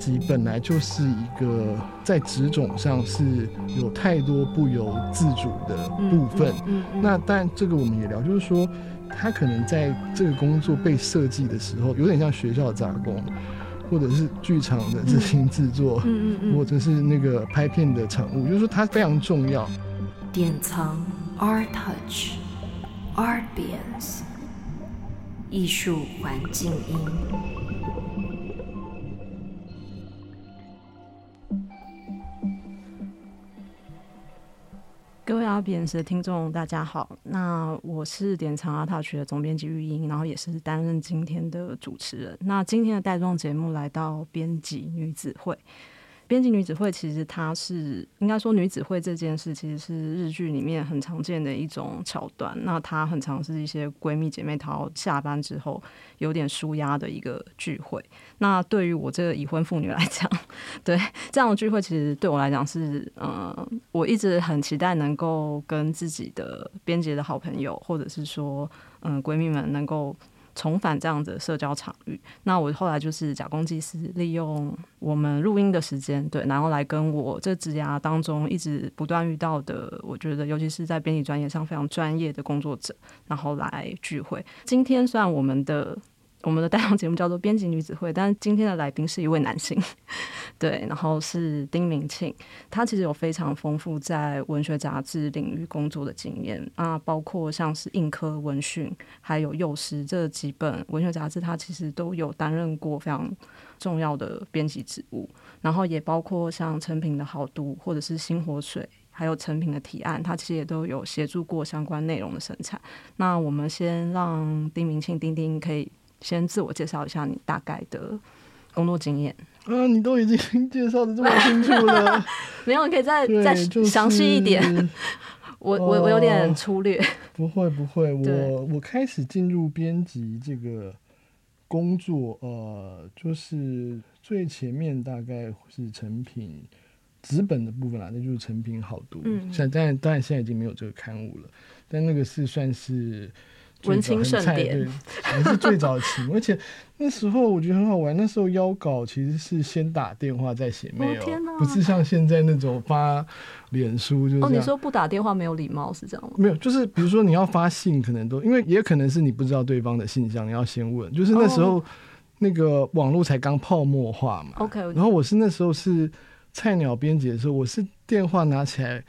辑本来就是一个在职种上是有太多不由自主的部分。嗯嗯嗯、那但这个我们也聊，就是说他可能在这个工作被设计的时候，有点像学校的杂工，或者是剧场的执行制作，嗯嗯嗯、或者是那个拍片的产物，就是说它非常重要。典藏 Art Touch Artbience 艺术环境音。各位 Artbience 的听众，大家好。那我是典藏阿拓区的总编辑玉英，然后也是担任今天的主持人。那今天的带状节目来到编辑女子会。编辑女子会其实它是应该说女子会这件事其实是日剧里面很常见的一种桥段。那它很常是一些闺蜜姐妹淘下班之后有点舒压的一个聚会。那对于我这个已婚妇女来讲，对这样的聚会其实对我来讲是呃，我一直很期待能够跟自己的编辑的好朋友，或者是说嗯、闺蜜们能够。重返这样子的社交场域，那我后来就是假公济私，利用我们录音的时间，对，然后来跟我这职涯当中一直不断遇到的，我觉得尤其是在编辑专业上非常专业的工作者，然后来聚会。今天算我们的。我们的带状节目叫做编辑女子会，但今天的来宾是一位男性，对，然后是丁明庆，他其实有非常丰富在文学杂志领域工作的经验啊，包括像是印刻、文讯，还有幼师这几本文学杂志，他其实都有担任过非常重要的编辑职务，然后也包括像成品的好读或者是新活水，还有成品的提案，他其实也都有协助过相关内容的生产。那我们先让丁明庆丁丁可以。先自我介绍一下你大概的工作经验啊，你都已经 介绍的这么清楚了，没有，你可以再再详细一点。就是、我我我有点粗略，不会不会，我我开始进入编辑这个工作，呃，就是最前面大概是成品纸本的部分啦，那就是成品好读，嗯，现在当然现在已经没有这个刊物了，但那个是算是。文青盛典，对，还是最早期，而且那时候我觉得很好玩。那时候邀稿其实是先打电话再写 mail，哦，不是像现在那种发脸书就是。哦，你说不打电话没有礼貌是这样吗？没有，就是比如说你要发信，可能都因为也可能是你不知道对方的信箱，你要先问。就是那时候那个网络才刚泡沫化嘛。OK，哦，然后我是那时候是菜鸟编辑的时候，我是电话拿起来。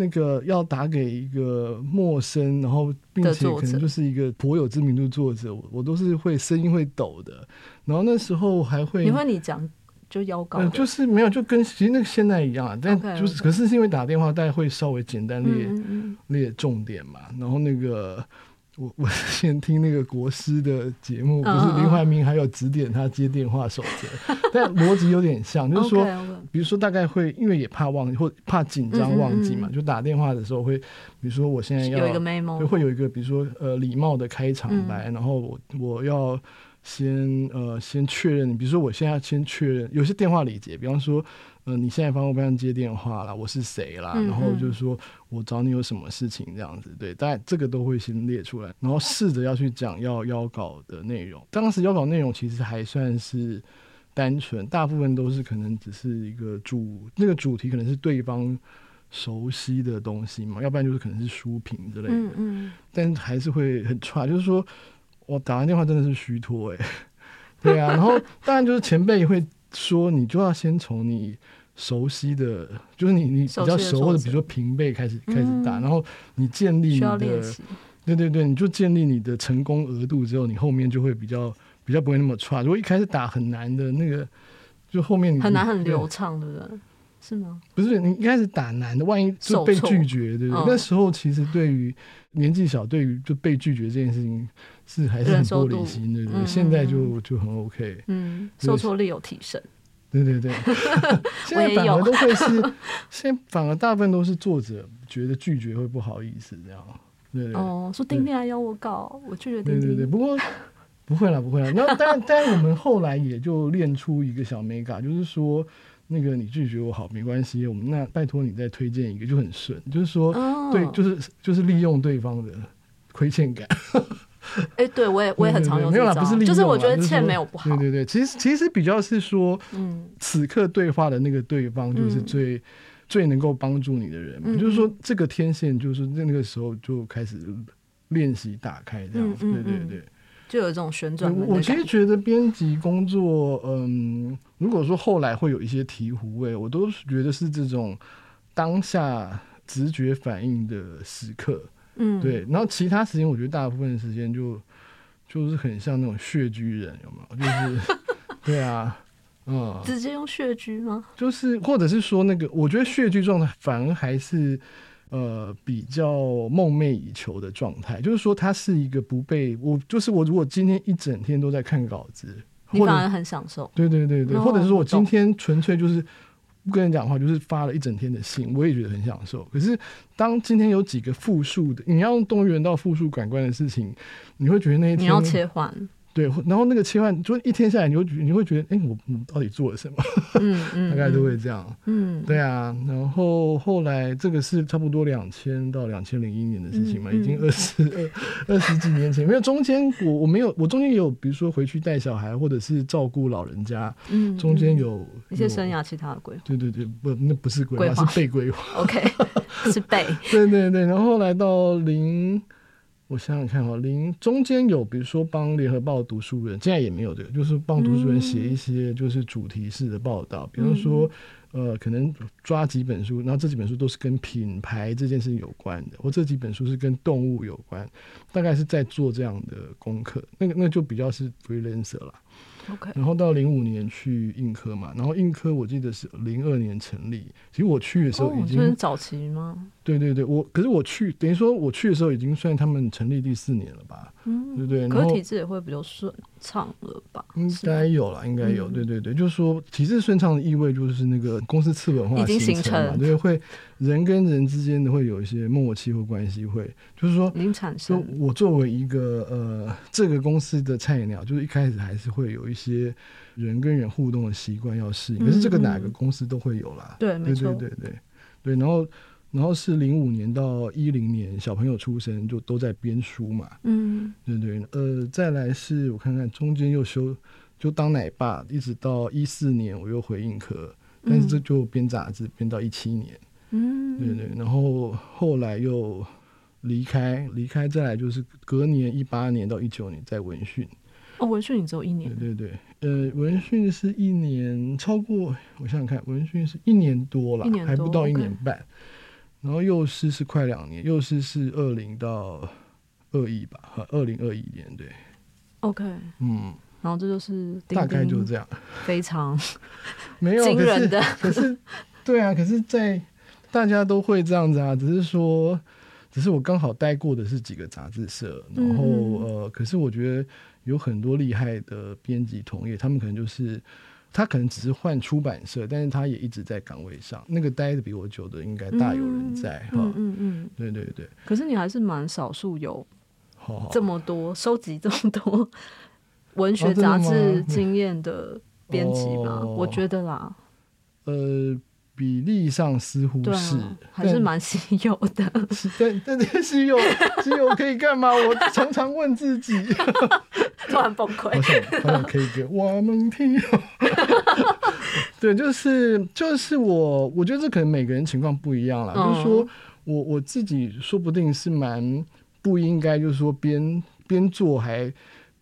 那个要打给一个陌生，然后并且可能就是一个颇有知名度作者，我我都是会声音会抖的。然后那时候还会，你会你讲就邀稿，呃，就是没有，就跟其实那个现在一样啊。但就是 okay, okay. 可是是因为打电话，大家会稍微简单列嗯嗯嗯列重点嘛。然后那个。我 我先听那个国师的节目，不是林怀民还有指点他接电话守则，但逻辑有点像，就是说，比如说大概会因为也怕忘记或怕紧张忘记嘛，就打电话的时候会，比如说我现在要有一个 memo，会有一个比如说呃礼貌的开场白，然后我我要先呃先确认，比如说我现在要先确认有些电话礼节，比方说。嗯、呃，你现在方不方便接电话啦？我是谁啦？然后就是说我找你有什么事情这样子，对，但这个都会先列出来，然后试着要去讲要邀稿的内容。当时邀稿内容其实还算是单纯，大部分都是可能只是一个主那个主题可能是对方熟悉的东西嘛，要不然就是可能是书评之类的。嗯嗯，但还是会很差，就是说我打完电话真的是虚脱哎，对啊，然后当然就是前辈会说你就要先从你。熟悉的，就是你你比较熟或者比如说平辈开始开始打，然后你建立你的，对对对，你就建立你的成功额度之后，你后面就会比较比较不会那么差。如果一开始打很难的那个，就后面你很难很流畅，对不对？是吗？不是，你一开始打难的，万一就被拒绝，对不对？那时候其实对于年纪小，对于就被拒绝这件事情是还是很玻璃心，对不对？现在就就很 OK，嗯，受挫力有提升。对对对，现在反而都会是，现在反而大部分都是作者觉得拒绝会不好意思这样，对对，对。哦，说丁丁来邀我搞，我拒绝丁丁。对对对，不过 不会啦，不会啦。那但但我们后来也就练出一个小美感，就是说那个你拒绝我好没关系，我们那拜托你再推荐一个就很顺，就是说、哦、对，就是就是利用对方的亏欠感。哎、欸，对我也我也很常用就是我觉得欠没有不好。对对对，其实其实比较是说，嗯，此刻对话的那个对方就是最、嗯、最能够帮助你的人嘛。嗯、就是说，这个天线就是在那个时候就开始练习打开这样对对对，就有这种旋转。我其实觉得编辑工作，嗯，如果说后来会有一些醍醐味，我都觉得是这种当下直觉反应的时刻。嗯，对，然后其他时间我觉得大部分时间就就是很像那种穴居人，有没有？就是 对啊，嗯，直接用穴居吗？就是，或者是说那个，我觉得穴居状态反而还是呃比较梦寐以求的状态，就是说它是一个不被我，就是我如果今天一整天都在看稿子，你反而很享受。对对对对，或者是说我今天纯粹就是。不跟人讲话，就是发了一整天的信，我也觉得很享受。可是，当今天有几个复数的，你要用动员到复数感官的事情，你会觉得那一天你要切换。对，然后那个切换，就一天下来，你会你会觉得，哎、欸，我我到底做了什么？嗯嗯，大概都会这样。嗯，对啊。然后后来这个是差不多两千到两千零一年的事情嘛，嗯、已经二十二 二十几年前。因为中间，我我没有，我中间也有，比如说回去带小孩，或者是照顾老人家。嗯，中间有，有一些生涯其他的规划。对对对，不，那不是规划，划是被规划。OK，是被。对对对，然后后来到零。我想想看哈，零中间有，比如说帮联合报读书人，现在也没有这个，就是帮读书人写一些就是主题式的报道，嗯、比方说，呃，可能抓几本书，然后这几本书都是跟品牌这件事情有关的，或这几本书是跟动物有关，大概是在做这样的功课，那个那就比较是 freelancer 了。Okay. 然后到零五年去硬科嘛，然后硬科我记得是零二年成立。其实我去的时候已经、哦、早期吗？对对对，我可是我去等于说我去的时候已经算他们成立第四年了吧？嗯，对对。可是体制也会比较顺畅了吧？应该有了，应该有。嗯、对对对，就是说体制顺畅的意味就是那个公司次文化已经形成对，会人跟人之间的会有一些默契或关系，会就是说，您产生。我作为一个呃这个公司的菜鸟，就是一开始还是会有一些人跟人互动的习惯要适应，可是这个哪个公司都会有啦。对，没错，对对对对。然后，然后是零五年到一零年，小朋友出生就都在编书嘛。嗯，对对。呃，再来是我看看中间又休就当奶爸，一直到一四年我又回印刻，但是这就编杂志编到一七年。嗯，对对。然后后来又离开，离开再来就是隔年一八年到一九年在文讯。哦，文讯你只有一年？对对对，呃，文讯是一年，超过我想想看，文讯是一年多了，还不到一年半。Okay. 然后幼师是快两年，幼师是二零到二一吧，和二零二一年对。OK，嗯，然后这就是大概就是这样，非 常没有惊人的，可是，可是对啊，可是，在大家都会这样子啊，只是说，只是我刚好待过的是几个杂志社，然后、嗯、呃，可是我觉得。有很多厉害的编辑同业，他们可能就是他可能只是换出版社，但是他也一直在岗位上。那个待的比我久的，应该大有人在哈。嗯嗯嗯，对对对。可是你还是蛮少数有这么多收集这么多文学杂志经验的编辑吧？我觉得啦。呃。比例上似乎是，啊、还是蛮稀有的。但 但这稀有 稀有可以干嘛？我常常问自己，突然崩溃。我想好想可以给我们听。对，就是就是我，我觉得这可能每个人情况不一样了。嗯、就是说我我自己说不定是蛮不应该，就是说边边做还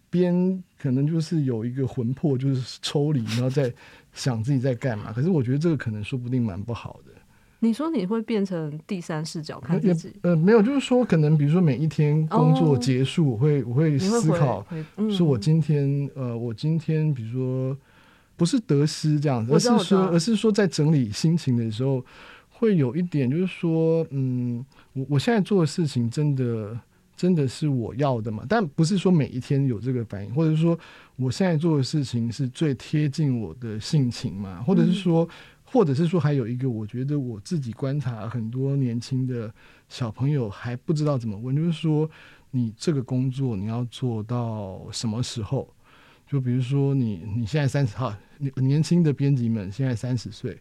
边可能就是有一个魂魄，就是抽离，然后再。想自己在干嘛？可是我觉得这个可能说不定蛮不好的。你说你会变成第三视角看自己？呃，没有，就是说可能比如说每一天工作结束，我会我会思考，说我今天呃，我今天比如说不是得失这样子，而是说而是说在整理心情的时候，会有一点就是说，嗯，我我现在做的事情真的。真的是我要的吗？但不是说每一天有这个反应，或者是说我现在做的事情是最贴近我的性情嘛？或者是说，或者是说还有一个，我觉得我自己观察很多年轻的小朋友还不知道怎么问，就是说你这个工作你要做到什么时候？就比如说你你现在三十号，年轻的编辑们现在三十岁。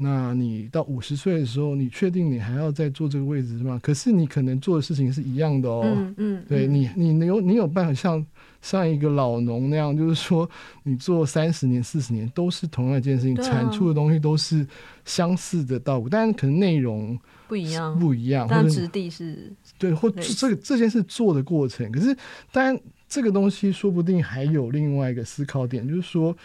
那你到五十岁的时候，你确定你还要再坐这个位置是吗？可是你可能做的事情是一样的哦。嗯嗯，对你，你有你有办法像像一个老农那样，就是说你做三十年、四十年都是同样一件事情，啊、产出的东西都是相似的稻谷，但是可能内容不一样，不一样，但质地是对，或这个这件事做的过程，可是当然这个东西说不定还有另外一个思考点，就是说。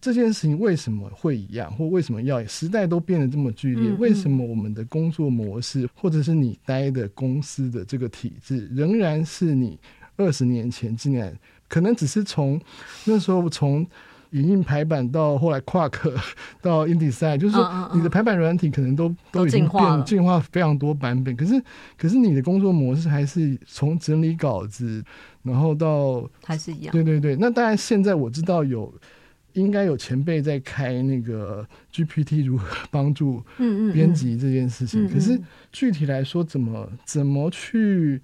这件事情为什么会一样，或为什么要时代都变得这么剧烈？为什么我们的工作模式，或者是你待的公司的这个体制，仍然是你二十年前进来？可能只是从那时候从影印排版到后来 Quark 到 InDesign，就是说你的排版软体可能都都已经变进化非常多版本。可是可是你的工作模式还是从整理稿子，然后到还是一样。对对对，那当然现在我知道有。应该有前辈在开那个 GPT 如何帮助编辑这件事情。嗯嗯嗯、可是具体来说，怎么怎么去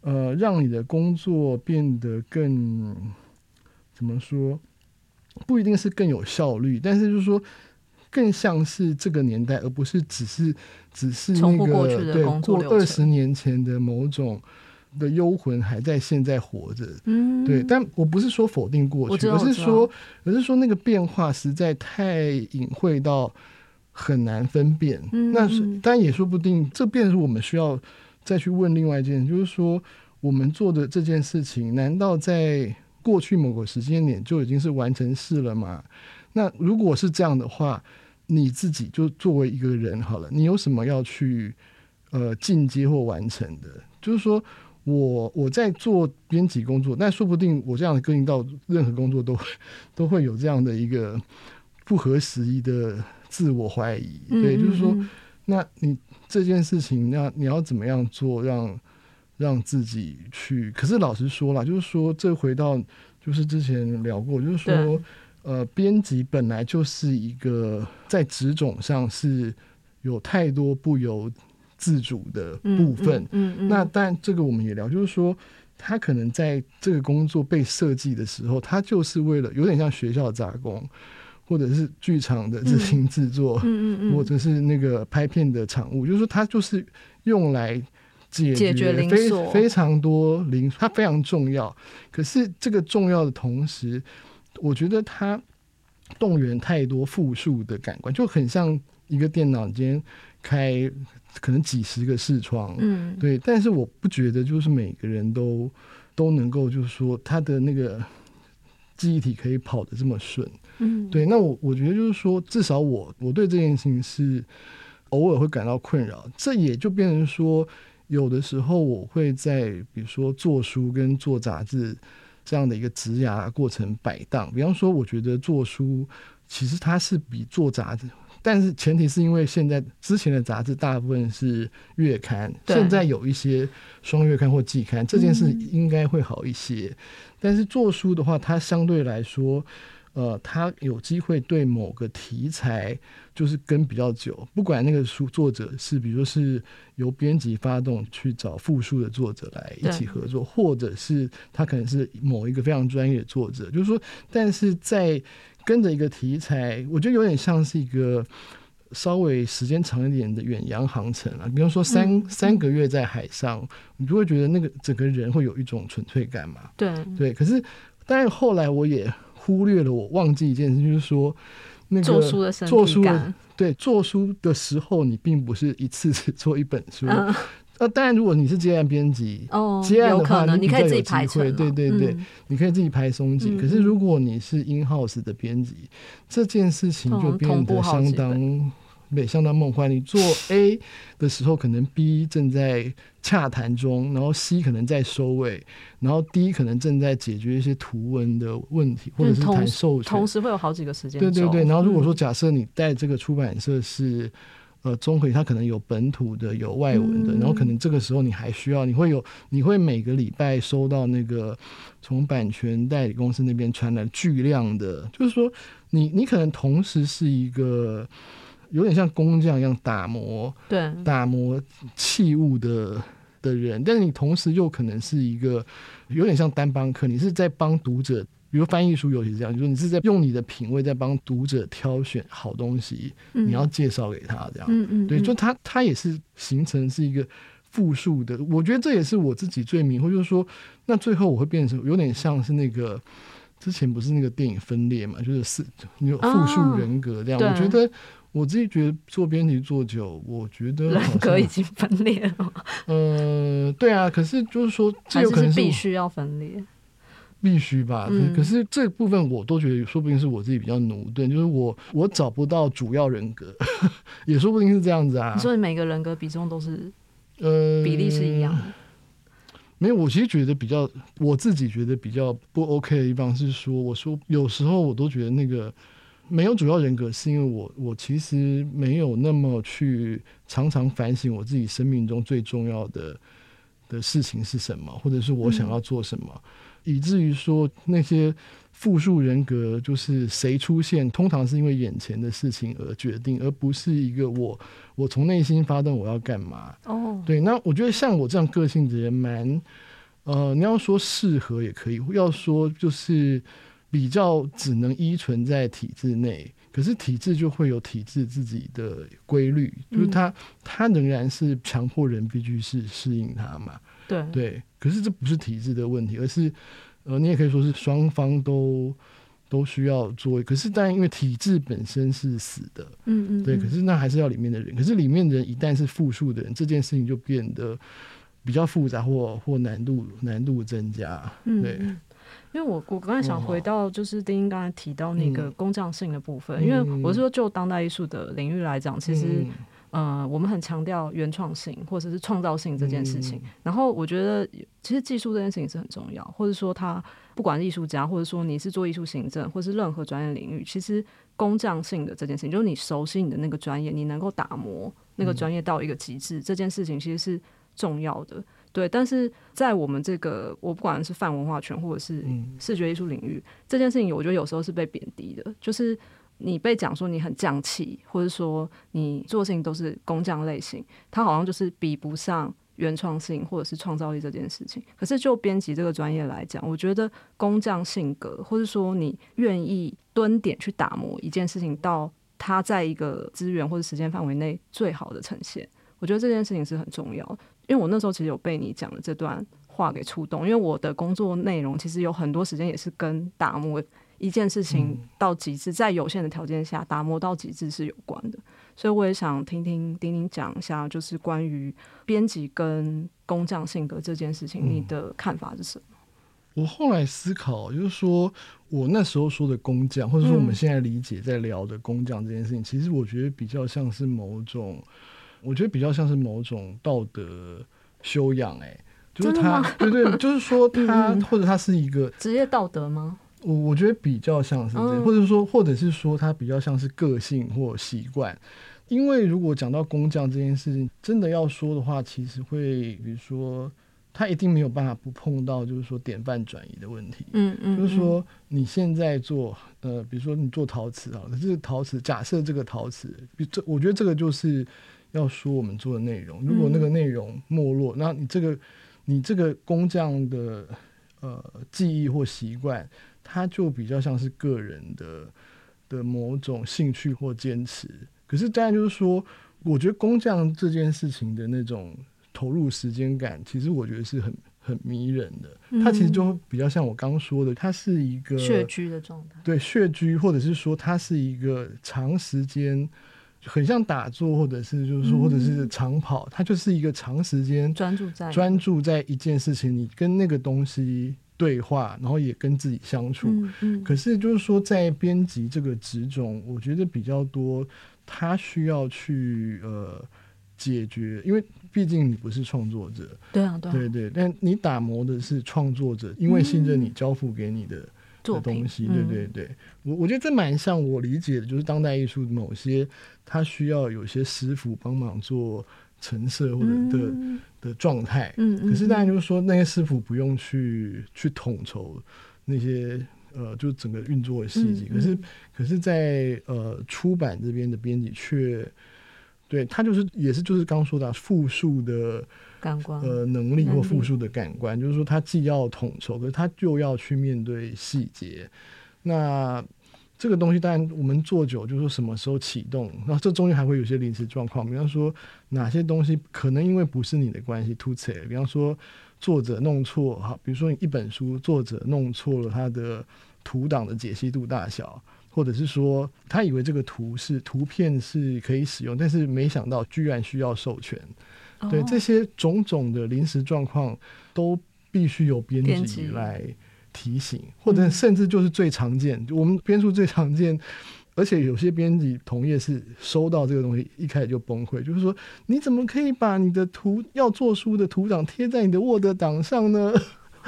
呃让你的工作变得更怎么说？不一定是更有效率，但是就是说更像是这个年代，而不是只是只是那个对过二十年前的某种。的幽魂还在现在活着，嗯，对，但我不是说否定过去，而是说，而是说那个变化实在太隐晦到很难分辨。嗯，那是当然也说不定，这便是我们需要再去问另外一件，就是说我们做的这件事情，难道在过去某个时间点就已经是完成事了吗？那如果是这样的话，你自己就作为一个人好了，你有什么要去呃进阶或完成的？就是说。我我在做编辑工作，那说不定我这样的个性到任何工作都都会有这样的一个不合时宜的自我怀疑。对，嗯嗯嗯，就是说，那你这件事情，那你要怎么样做让，让让自己去？可是老实说了，就是说，这回到就是之前聊过，就是说，呃，编辑本来就是一个在职种上是有太多不由。自主的部分，嗯嗯那但这个我们也聊，就是说，他可能在这个工作被设计的时候，他就是为了有点像学校杂工，或者是剧场的自行制作，嗯嗯嗯、或者是那个拍片的产物，就是说，他就是用来解决非非常多零，它非常重要。可是这个重要的同时，我觉得它动员太多复数的感官，就很像一个电脑间开。可能几十个视窗，嗯，对，但是我不觉得就是每个人都都能够，就是说他的那个记忆体可以跑得这么顺，嗯，对。那我我觉得就是说，至少我我对这件事情是偶尔会感到困扰。这也就变成说，有的时候我会在比如说做书跟做杂志这样的一个职涯过程摆荡。比方说，我觉得做书其实它是比做杂志。但是前提是因为现在之前的杂志大部分是月刊，现在有一些双月刊或季刊，这件事应该会好一些。但是做书的话，它相对来说，呃，它有机会对某个题材就是跟比较久，不管那个书作者是，比如说是由编辑发动去找复数的作者来一起合作，或者是他可能是某一个非常专业的作者，就是说，但是在跟着一个题材，我觉得有点像是一个稍微时间长一点的远洋航程啊。比方说三、嗯、三个月在海上，你就会觉得那个整个人会有一种纯粹感嘛。对对。可是，但是后来我也忽略了，我忘记一件事，就是说那个做书的做书的对做书的时候，你并不是一次只做一本书。嗯那、啊、当然，如果你是接案编辑，哦，接案的话，你，你可以自己排对对对，嗯、你可以自己排松紧。嗯、可是如果你是 in house 的编辑，嗯、这件事情就变得相当对，相当梦幻。你做 A 的时候，可能 B 正在洽谈中，然后 C 可能在收尾，然后 D 可能正在解决一些图文的问题，或者是谈授权，同时会有好几个时间。对对对。然后如果说假设你带这个出版社是。呃，综合它可能有本土的，有外文的，嗯、然后可能这个时候你还需要，你会有，你会每个礼拜收到那个从版权代理公司那边传来巨量的，就是说你你可能同时是一个有点像工匠一样打磨，对，打磨器物的的人，但是你同时又可能是一个有点像单帮客，你是在帮读者比如翻译书尤其是这样，就是你是在用你的品味在帮读者挑选好东西，嗯、你要介绍给他这样。嗯嗯，对，就他他也是形成是一个复数的，我觉得这也是我自己最迷惑，就是说，那最后我会变成有点像是那个之前不是那个电影分裂嘛，就是四你有复数人格这样。哦、我觉得我自己觉得做编辑做久，我觉得人格已经分裂了。呃，对啊，可是就是说，这有可能是必须要分裂。必须吧，嗯、可是这部分我都觉得，说不定是我自己比较駑钝，就是我我找不到主要人格，也说不定是这样子啊。你说你每个人格比重都是，呃，比例是一样的、呃？没有，我其实觉得比较，我自己觉得比较不 OK 的地方是说，我说有时候我都觉得那个没有主要人格，是因为我我其实没有那么去常常反省我自己生命中最重要的的事情是什么，或者是我想要做什么。嗯以至于说那些复数人格就是谁出现，通常是因为眼前的事情而决定，而不是一个我我从内心发动我要干嘛。哦，对，那我觉得像我这样个性的人蛮，呃，你要说适合也可以，要说就是比较只能依存在体制内，可是体制就会有体制自己的规律，就是它它仍然是强迫人必须是适应它嘛。对对，可是这不是体制的问题，而是，呃，你也可以说是双方都都需要做。可是，但因为体制本身是死的，嗯嗯，对。可是那还是要里面的人。可是里面的人一旦是复数的人，这件事情就变得比较复杂或，或或难度难度增加。对，嗯、因为我我刚才想回到就是丁丁刚才提到那个工匠性的部分，嗯、因为我是说就当代艺术的领域来讲，其实。嗯呃，我们很强调原创性或者是创造性这件事情。嗯、然后我觉得，其实技术这件事情是很重要，或者说他不管艺术家，或者说你是做艺术行政，或是任何专业领域，其实工匠性的这件事情，就是你熟悉你的那个专业，你能够打磨那个专业到一个极致，嗯、这件事情其实是重要的。对，但是在我们这个，我不管是泛文化圈或者是视觉艺术领域，嗯、这件事情，我觉得有时候是被贬低的，就是。你被讲说你很匠气，或者说你做事情都是工匠类型，它好像就是比不上原创性或者是创造力这件事情。可是就编辑这个专业来讲，我觉得工匠性格，或者说你愿意蹲点去打磨一件事情，到它在一个资源或者时间范围内最好的呈现，我觉得这件事情是很重要。因为我那时候其实有被你讲的这段话给触动，因为我的工作内容其实有很多时间也是跟打磨。一件事情到极致，在有限的条件下打磨到极致是有关的，所以我也想听听丁丁讲一下，就是关于编辑跟工匠性格这件事情，你的看法是什么？我后来思考，就是说我那时候说的工匠，或者说我们现在理解在聊的工匠这件事情，其实我觉得比较像是某种，我觉得比较像是某种道德修养，哎，就是他，对对，就是说他 或者他是一个职业道德吗？我我觉得比较像是这样，或者说，或者是说，它比较像是个性或习惯。因为如果讲到工匠这件事情，真的要说的话，其实会，比如说，他一定没有办法不碰到，就是说典范转移的问题。嗯嗯，就是说你现在做，呃，比如说你做陶瓷啊，可是陶瓷，假设这个陶瓷，这我觉得这个就是要说我们做的内容。如果那个内容没落，那你这个你这个工匠的呃记忆或习惯。他就比较像是个人的的某种兴趣或坚持，可是当然就是说，我觉得工匠这件事情的那种投入时间感，其实我觉得是很很迷人的。它其实就比较像我刚刚说的，它是一个穴居的状态，对，穴居，或者是说它是一个长时间，很像打坐，或者是就是说，或者是长跑，它就是一个长时间专注在专注在一件事情，你跟那个东西。对话，然后也跟自己相处。嗯嗯、可是就是说，在编辑这个职种，我觉得比较多，他需要去呃解决，因为毕竟你不是创作者。对啊，对啊，对对。但你打磨的是创作者，因为信任你交付给你的、嗯、的东西。对对对，我我觉得这蛮像我理解的，就是当代艺术某些他需要有些师傅帮忙做。成色或者的的状态，嗯，可是当然就是说，那些师傅不用去去统筹那些呃，就整个运作的细节。可是，可是在呃出版这边的编辑却，对他就是也是就是刚说的复述的感官。呃能力或复述的感官，就是说他既要统筹，可是他就要去面对细节。那这个东西当然我们做久，就是说什么时候启动，然后这中间还会有些临时状况，比方说哪些东西可能因为不是你的关系突起，比方说作者弄错哈，比如说你一本书作者弄错了他的图档的解析度大小。或者是说，他以为这个图是图片是可以使用，但是没想到居然需要授权。Oh. 对，这些种种的临时状况，都必须由编辑来提醒，或者甚至就是最常见，嗯、我们编书最常见，而且有些编辑同业是收到这个东西一开始就崩溃，就是说你怎么可以把你的图要做书的图档贴在你的 Word 档上呢？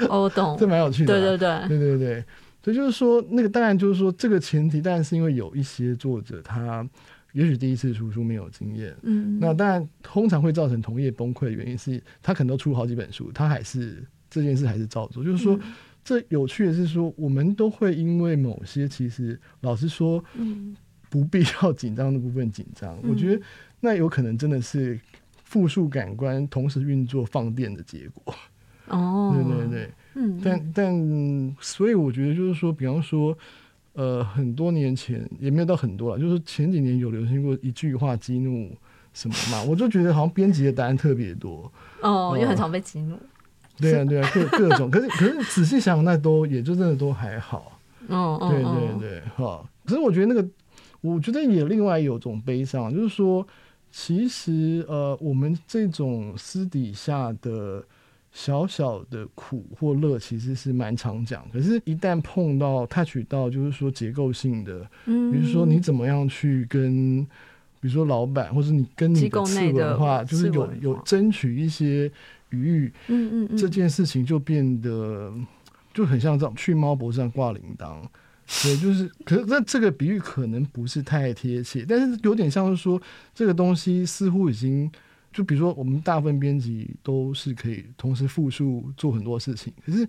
我懂，这蛮有趣的、啊，对对对，对对对。所以就是说，那个当然就是说，这个前提当然是因为有一些作者他也许第一次出书没有经验，嗯，那当然通常会造成同业崩溃的原因是他可能都出好几本书，他还是这件事还是照做。就是说，这有趣的是说，我们都会因为某些其实老实说，嗯，不必要紧张的部分紧张。我觉得那有可能真的是复数感官同时运作放电的结果。哦，对对对。嗯，但但所以我觉得就是说，比方说，呃，很多年前也没有到很多了，就是前几年有流行过一句话激怒什么嘛，我就觉得好像编辑的答案特别多哦，因为很常被激怒。对啊，对啊，各各种，可是可是仔细想想，那都也就真的都还好。哦，对对对，哈。可是我觉得那个，我觉得也另外有种悲伤，就是说，其实呃，我们这种私底下的。小小的苦或乐其实是蛮常讲，可是，一旦碰到 touch 到，就是说结构性的，嗯，比如说你怎么样去跟，比如说老板，或者你跟你的次文化，就是有有争取一些余裕，嗯嗯嗯，这件事情就变得就很像这种去猫脖子上挂铃铛，对，就是，可是那这个比喻可能不是太贴切，但是有点像是说这个东西似乎已经。就比如说，我们大部分编辑都是可以同时复述做很多事情，可是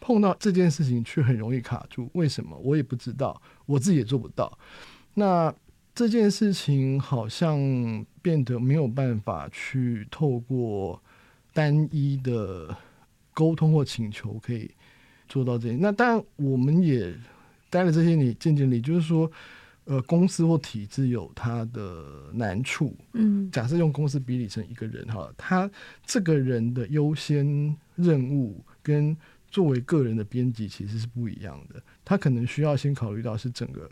碰到这件事情却很容易卡住。为什么？我也不知道，我自己也做不到。那这件事情好像变得没有办法去透过单一的沟通或请求可以做到这些。那当然，我们也待了这些年，渐渐地就是说。呃，公司或体制有它的难处。嗯，假设用公司比拟成一个人哈，他这个人的优先任务跟作为个人的编辑其实是不一样的。他可能需要先考虑到是整个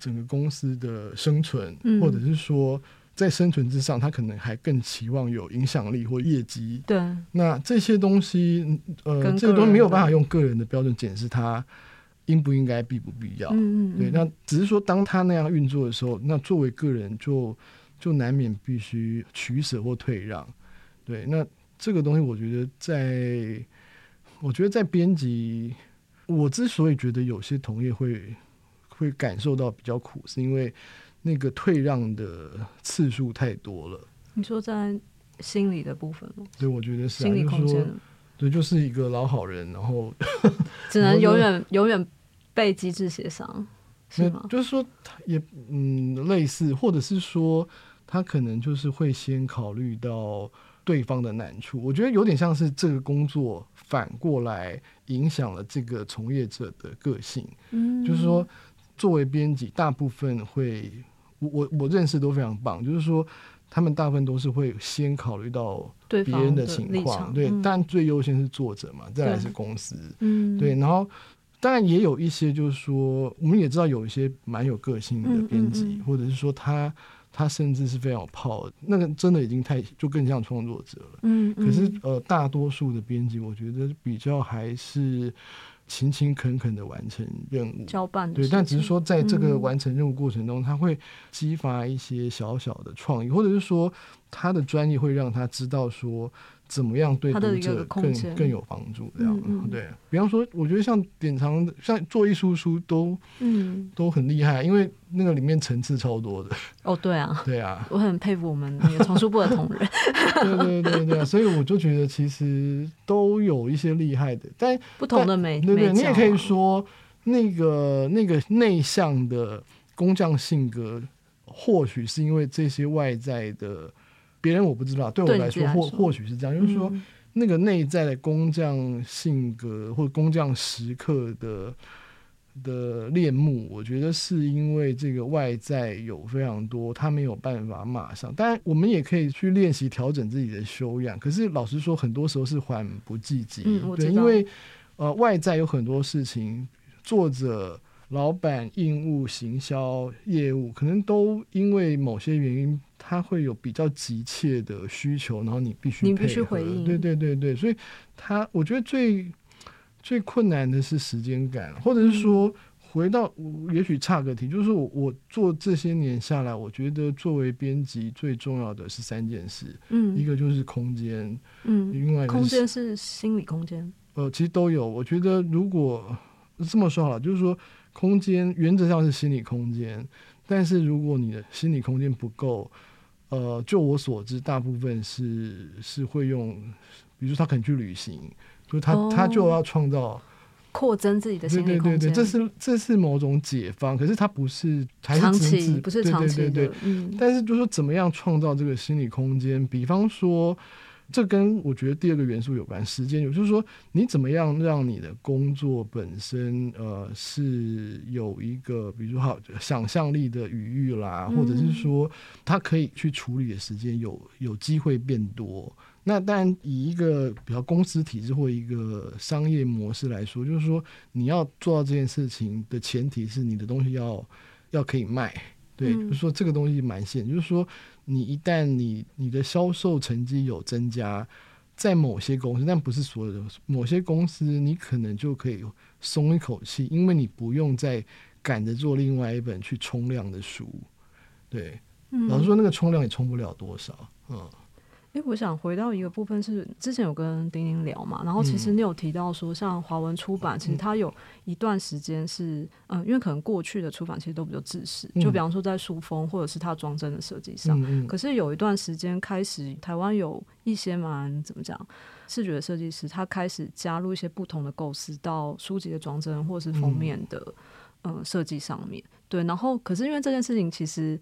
整个公司的生存，嗯，或者是说在生存之上，他可能还更期望有影响力或业绩。对，那这些东西，呃，这个东西没有办法用个人的标准检视他。应不应该，必不必要？嗯嗯，对，那只是说，当他那样运作的时候，那作为个人就就难免必须取舍或退让。对，那这个东西，我觉得在，我觉得在编辑，我之所以觉得有些同业会会感受到比较苦，是因为那个退让的次数太多了。你说在心理的部分吗？对，我觉得是、啊、心理空间。对，就是一个老好人，然后 只能永远永远。被机制协商，是吗？就是说，他也嗯类似，或者是说，他可能就是会先考虑到对方的难处。我觉得有点像是这个工作反过来影响了这个从业者的个性。嗯，就是说，作为编辑，大部分会我我我认识都非常棒，就是说，他们大部分都是会先考虑到别人的情况，对，但最优先是作者嘛，再来是公司，嗯，对，然后。当然也有一些，就是说，我们也知道有一些蛮有个性的编辑，嗯嗯嗯，或者是说他他甚至是非常有泡的，那个真的已经太就更像创作者了。嗯，嗯，可是呃，大多数的编辑，我觉得比较还是勤勤恳恳的完成任务，交办。对，但只是说在这个完成任务过程中，他会激发一些小小的创意，或者是说他的专业会让他知道说。怎么样对读者更更有帮助？这样、嗯嗯、对，比方说，我觉得像典藏，像做艺术书都，嗯，都很厉害，因为那个里面层次超多的。哦，对啊，对啊，我很佩服我们那个丛书部的同仁。对对对对，所以我就觉得其实都有一些厉害的，但不同的美，对对，你也可以说那个那个内向的工匠性格，或许是因为这些外在的。别人我不知道，对我来说，或或许是这样，就是说、嗯、那个内在的工匠性格或工匠时刻的的恋慕，我觉得是因为这个外在有非常多，他没有办法马上。当然，我们也可以去练习调整自己的修养。可是老实说，很多时候是缓不济急。嗯，对，因为呃，外在有很多事情，作者、老板、应务、行销、业务，可能都因为某些原因，他会有比较急切的需求，然后你必须你必须回应。对对对对，所以他我觉得最。最困难的是时间感，或者是说回到，也许差个题，就是我我做这些年下来，我觉得作为编辑最重要的是三件事，嗯，一个就是空间，嗯，另外空间是心理空间，呃，其实都有。我觉得如果这么说好了，就是说空间原则上是心理空间，但是如果你的心理空间不够，呃，就我所知，大部分是是会用，比如说他肯去旅行。就他，他就要创造扩增自己的心理空间。对对对对，这是这是某种解方，可是他不是长期，不是长期的。对对对对，嗯。但是，就是说怎么样创造这个心理空间？比方说。这跟我觉得第二个元素有关，时间也，就是说你怎么样让你的工作本身呃是有一个，比如说好想象力的余裕啦，或者是说他可以去处理的时间有有机会变多。那当然以一个比较公司体制或一个商业模式来说，就是说你要做到这件事情的前提是你的东西要要可以卖。对，就是说这个东西蛮现，就是说。你一旦你你的销售成绩有增加，在某些公司，但不是所有的某些公司，你可能就可以松一口气，因为你不用再赶着做另外一本去冲量的书。对，嗯、老实说，那个冲量也冲不了多少，嗯。哎，我想回到一个部分是，之前有跟丁丁聊嘛，然后其实你有提到说，像华文出版，其实它有一段时间是，嗯，因为可能过去的出版其实都比较制式，就比方说在书封或者是它装帧的设计上，可是有一段时间开始，台湾有一些蛮怎么讲，视觉设计师，他开始加入一些不同的构思到书籍的装帧或是封面的，嗯，设计上面，对，然后可是因为这件事情其实。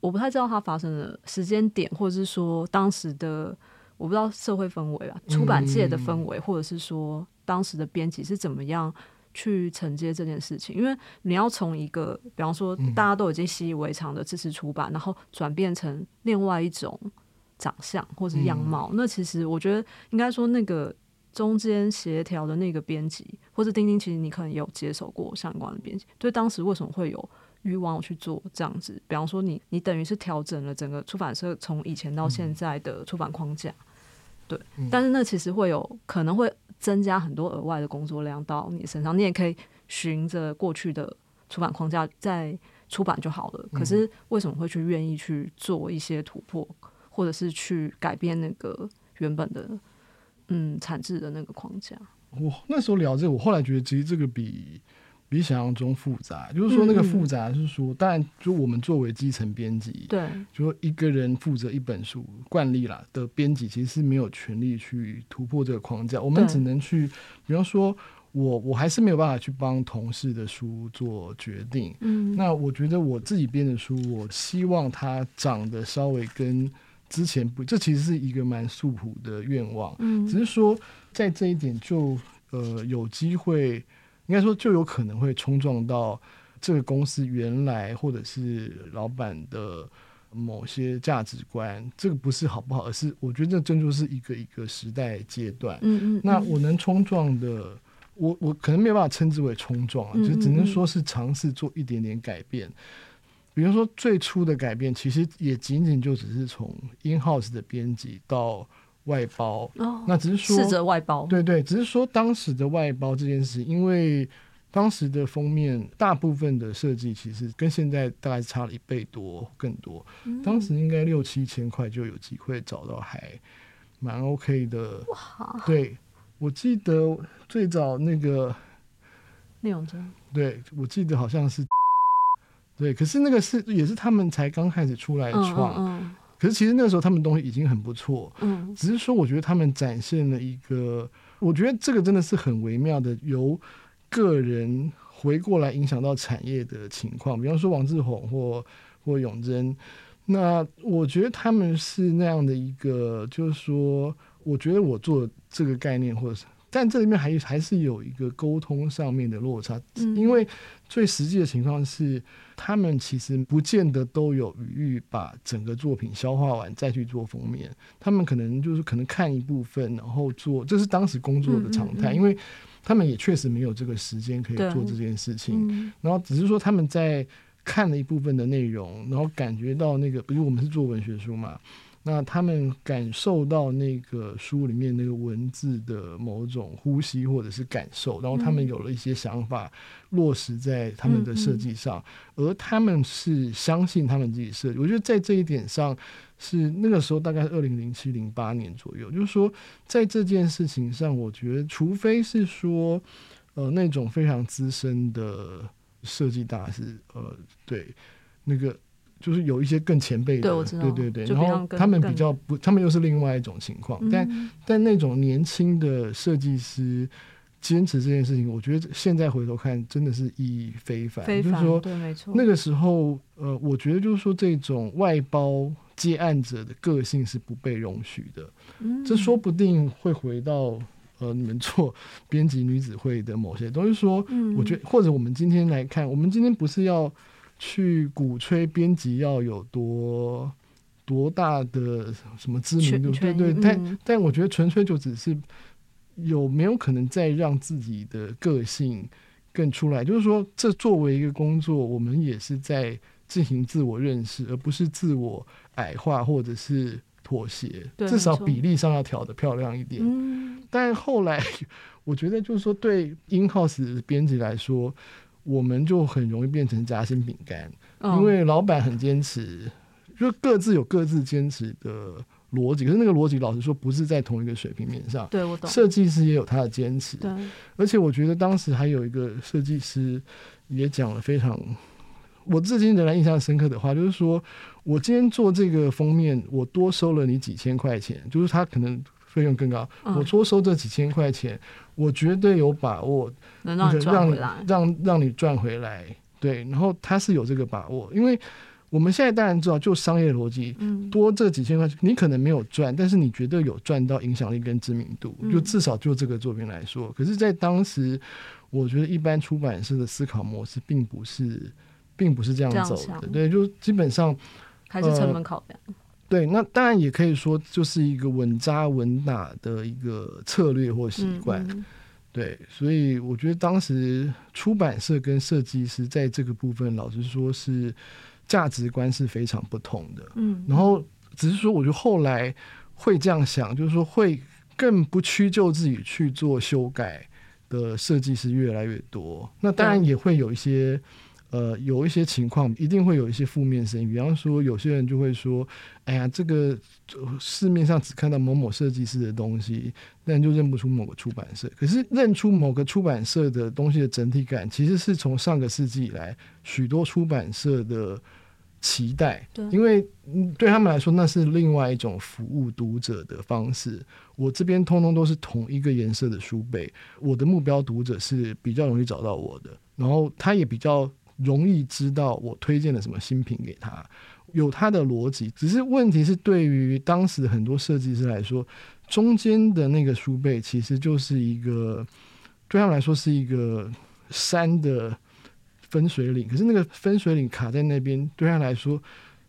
我不太知道它发生的时间点，或者是说当时的我不知道社会氛围吧，出版界的氛围，或者是说当时的编辑是怎么样去承接这件事情。因为你要从一个，比方说大家都已经习以为常的知识出版，然后转变成另外一种长相或者样貌，那其实我觉得应该说那个中间协调的那个编辑，或者丁丁，其实你可能有接手过相关的编辑，对当时为什么会有？欲望去做这样子，比方说你你等于是调整了整个出版社从以前到现在的出版框架，对，但是那其实会有可能会增加很多额外的工作量到你身上，你也可以循着过去的出版框架再出版就好了。可是为什么会去愿意去做一些突破，或者是去改变那个原本的嗯产制的那个框架？我那时候聊这个，我后来觉得其实这个比。比想象中复杂，就是说那个复杂是说，嗯、当然就我们作为基层编辑，对，就说一个人负责一本书，惯例啦的编辑其实是没有权利去突破这个框架，我们只能去，比方说我我还是没有办法去帮同事的书做决定，嗯，那我觉得我自己编的书，我希望它长得稍微跟之前不，这其实是一个蛮素朴的愿望，嗯，只是说在这一点就呃有机会。应该说，就有可能会冲撞到这个公司原来或者是老板的某些价值观。这个不是好不好，而是我觉得这真就是一个一个时代阶段。嗯嗯，嗯。那我能冲撞的，我我可能没有办法称之为冲撞啊，就只能说是尝试做一点点改变。比如说最初的改变，其实也仅仅就只是从 in house 的编辑到。外包，哦、那只是说试着外包，对对，只是说当时的外包这件事，因为当时的封面大部分的设计其实跟现在大概差了一倍多更多，嗯、当时应该六七千块就有机会找到还蛮 OK 的。哇，对，我记得最早那个内容真，对，我记得好像是，对，可是那个是也是他们才刚开始出来创。嗯嗯嗯可是其实那时候他们东西已经很不错，嗯，只是说我觉得他们展现了一个，我觉得这个真的是很微妙的，由个人回过来影响到产业的情况。比方说王志宏或或永贞，那我觉得他们是那样的一个，就是说，我觉得我做这个概念，或者是，但这里面还还是有一个沟通上面的落差，嗯、因为最实际的情况是，他们其实不见得都有余裕把整个作品消化完再去做封面，他们可能就是可能看一部分，然后做，这是当时工作的常态，嗯。嗯嗯，因为他们也确实没有这个时间可以做这件事情，嗯、然后只是说他们在。看了一部分的内容，然后感觉到那个，比如我们是做文学书嘛，那他们感受到那个书里面那个文字的某种呼吸或者是感受，然后他们有了一些想法落实在他们的设计上，嗯嗯，而他们是相信他们自己设计。我觉得在这一点上，是那个时候大概是二零零七零八年左右，就是说在这件事情上，我觉得除非是说呃那种非常资深的。设计大师，呃，对，那个就是有一些更前辈的，对，我知道，对对对，然后他们比较不，他们又是另外一种情况，但、嗯、但那种年轻的设计师坚持这件事情，我觉得现在回头看真的是意义非凡，非凡，就是说，对，没错，那个时候，呃，我觉得就是说这种外包接案者的个性是不被容许的，嗯，这说不定会回到。呃，你们做编辑女子会的某些东西，说，我觉得，或者我们今天来看，我们今天不是要去鼓吹编辑要有多多大的什么知名度，对对，但但我觉得纯粹就只是有没有可能再让自己的个性更出来，就是说，这作为一个工作，我们也是在进行自我认识，而不是自我矮化或者是。妥协，至少比例上要调的漂亮一点。嗯、但后来，我觉得就是说，对 in-house 编辑来说，我们就很容易变成夹心饼干，哦、因为老板很坚持，就各自有各自坚持的逻辑。可是那个逻辑，老实说，不是在同一个水平面上。对，我懂。设计师也有他的坚持。对。而且我觉得当时还有一个设计师也讲了非常。我至今仍然印象深刻的话，就是说我今天做这个封面，我多收了你几千块钱，就是他可能费用更高，嗯、我多收这几千块钱，我绝对有把握能让你赚回来，让让你赚回来。对，然后他是有这个把握，因为我们现在当然知道，就商业逻辑，嗯，多这几千块钱，你可能没有赚，但是你绝对有赚到影响力跟知名度，就至少就这个作品来说。嗯、可是，在当时，我觉得一般出版社的思考模式并不是。并不是这样走的，对，就基本上还是成本考量。呃，对，那当然也可以说，就是一个稳扎稳打的一个策略或习惯。嗯嗯，对，所以我觉得当时出版社跟设计师在这个部分，老实说是价值观是非常不同的。嗯，然后只是说，我觉得后来会这样想，就是说会更不屈就自己去做修改的设计师越来越多。那当然也会有一些。呃，有一些情况一定会有一些负面声音，比方说有些人就会说：“哎呀，这个市面上只看到某某设计师的东西，但就认不出某个出版社。可是认出某个出版社的东西的整体感，其实是从上个世纪以来许多出版社的期待。对，因为对他们来说，那是另外一种服务读者的方式。我这边通通都是同一个颜色的书背，我的目标读者是比较容易找到我的，然后他也比较。容易知道我推荐了什么新品给他，有他的逻辑。只是问题是，对于当时很多设计师来说，中间的那个书背其实就是一个，对他们来说是一个山的分水岭。可是那个分水岭卡在那边，对他来说，